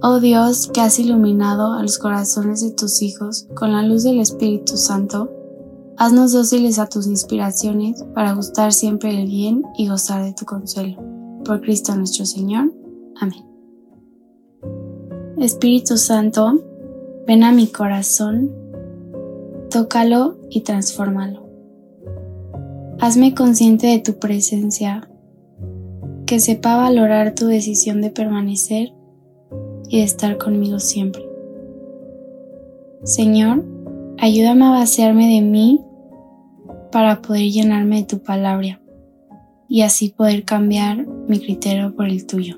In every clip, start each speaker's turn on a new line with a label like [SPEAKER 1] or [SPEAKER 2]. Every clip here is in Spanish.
[SPEAKER 1] Oh Dios, que has iluminado a los corazones de tus hijos con la luz del Espíritu Santo, haznos dóciles a tus inspiraciones para gustar siempre el bien y gozar de tu consuelo. Por Cristo nuestro Señor. Amén. Espíritu Santo, ven a mi corazón, tócalo y transfórmalo. Hazme consciente de tu presencia, que sepa valorar tu decisión de permanecer y de estar conmigo siempre. Señor, ayúdame a vaciarme de mí para poder llenarme de tu palabra y así poder cambiar mi criterio por el tuyo.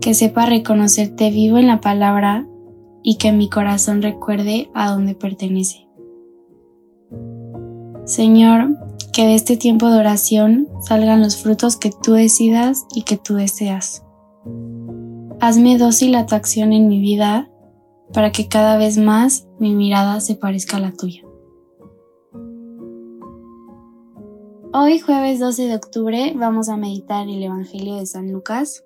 [SPEAKER 1] Que sepa reconocerte vivo en la palabra y que mi corazón recuerde a dónde pertenece. Señor, que de este tiempo de oración salgan los frutos que tú decidas y que tú deseas. Hazme dócil a tu acción en mi vida para que cada vez más mi mirada se parezca a la tuya. Hoy jueves 12 de octubre vamos a meditar el Evangelio de San Lucas,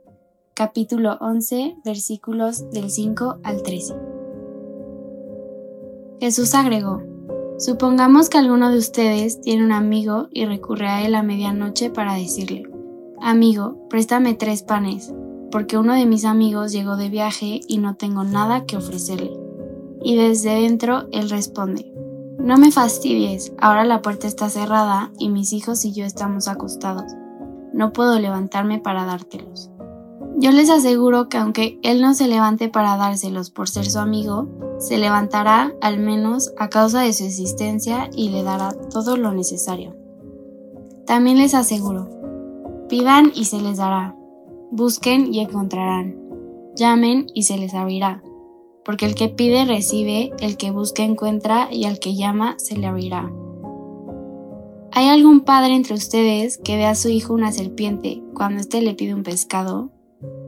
[SPEAKER 1] capítulo 11, versículos del 5 al 13. Jesús agregó, Supongamos que alguno de ustedes tiene un amigo y recurre a él a medianoche para decirle, Amigo, préstame tres panes porque uno de mis amigos llegó de viaje y no tengo nada que ofrecerle. Y desde dentro él responde, no me fastidies, ahora la puerta está cerrada y mis hijos y yo estamos acostados. No puedo levantarme para dártelos. Yo les aseguro que aunque él no se levante para dárselos por ser su amigo, se levantará al menos a causa de su existencia y le dará todo lo necesario. También les aseguro, pidan y se les dará, Busquen y encontrarán. Llamen y se les abrirá. Porque el que pide recibe, el que busca encuentra y al que llama se le abrirá. ¿Hay algún padre entre ustedes que ve a su hijo una serpiente cuando éste le pide un pescado?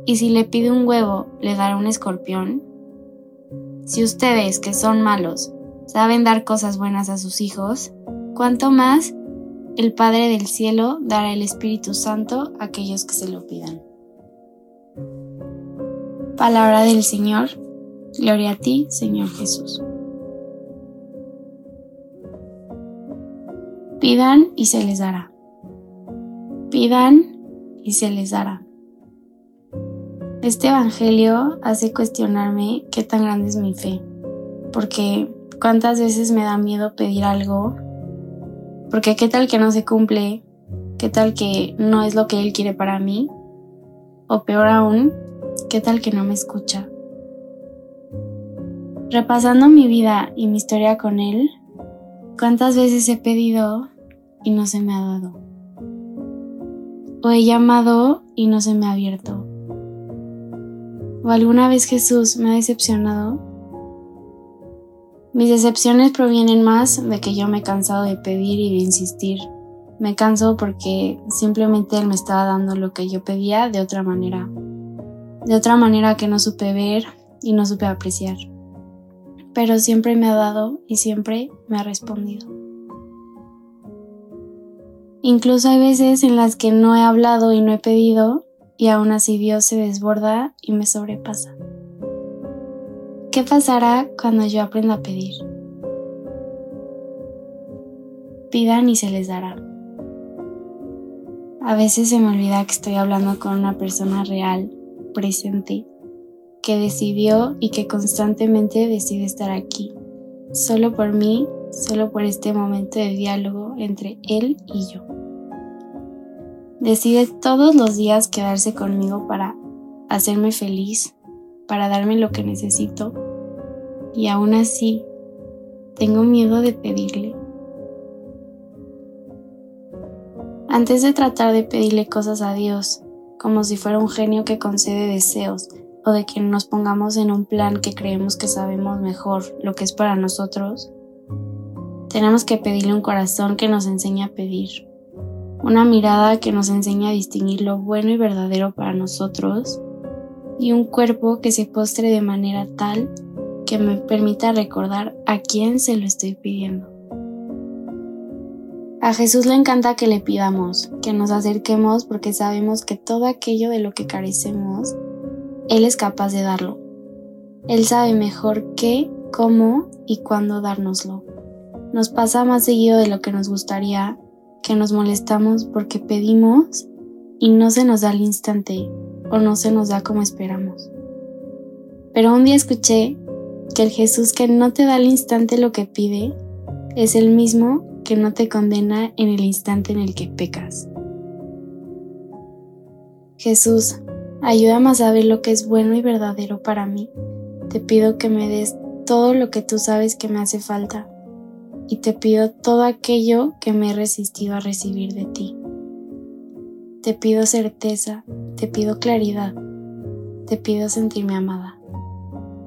[SPEAKER 1] ¿Y si le pide un huevo, le dará un escorpión? Si ustedes, que son malos, saben dar cosas buenas a sus hijos, ¿cuánto más el Padre del Cielo dará el Espíritu Santo a aquellos que se lo pidan? Palabra del Señor. Gloria a ti, Señor Jesús. Pidan y se les dará. Pidan y se les dará. Este Evangelio hace cuestionarme qué tan grande es mi fe, porque cuántas veces me da miedo pedir algo, porque qué tal que no se cumple, qué tal que no es lo que Él quiere para mí, o peor aún, ¿Qué tal que no me escucha? Repasando mi vida y mi historia con él, ¿cuántas veces he pedido y no se me ha dado? ¿O he llamado y no se me ha abierto? ¿O alguna vez Jesús me ha decepcionado? Mis decepciones provienen más de que yo me he cansado de pedir y de insistir. Me canso porque simplemente Él me estaba dando lo que yo pedía de otra manera de otra manera que no supe ver y no supe apreciar. Pero siempre me ha dado y siempre me ha respondido. Incluso hay veces en las que no he hablado y no he pedido y aún así Dios se desborda y me sobrepasa. ¿Qué pasará cuando yo aprenda a pedir? Pidan y se les dará. A veces se me olvida que estoy hablando con una persona real presente, que decidió y que constantemente decide estar aquí, solo por mí, solo por este momento de diálogo entre él y yo. Decide todos los días quedarse conmigo para hacerme feliz, para darme lo que necesito, y aún así tengo miedo de pedirle. Antes de tratar de pedirle cosas a Dios, como si fuera un genio que concede deseos o de que nos pongamos en un plan que creemos que sabemos mejor lo que es para nosotros, tenemos que pedirle un corazón que nos enseñe a pedir, una mirada que nos enseñe a distinguir lo bueno y verdadero para nosotros y un cuerpo que se postre de manera tal que me permita recordar a quién se lo estoy pidiendo. A Jesús le encanta que le pidamos, que nos acerquemos porque sabemos que todo aquello de lo que carecemos, Él es capaz de darlo. Él sabe mejor qué, cómo y cuándo dárnoslo. Nos pasa más seguido de lo que nos gustaría, que nos molestamos porque pedimos y no se nos da al instante o no se nos da como esperamos. Pero un día escuché que el Jesús que no te da al instante lo que pide es el mismo que no te condena en el instante en el que pecas. Jesús, ayúdame a saber lo que es bueno y verdadero para mí. Te pido que me des todo lo que tú sabes que me hace falta y te pido todo aquello que me he resistido a recibir de ti. Te pido certeza, te pido claridad, te pido sentirme amada.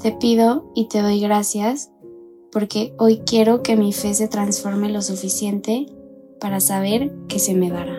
[SPEAKER 1] Te pido y te doy gracias porque hoy quiero que mi fe se transforme lo suficiente para saber que se me dará.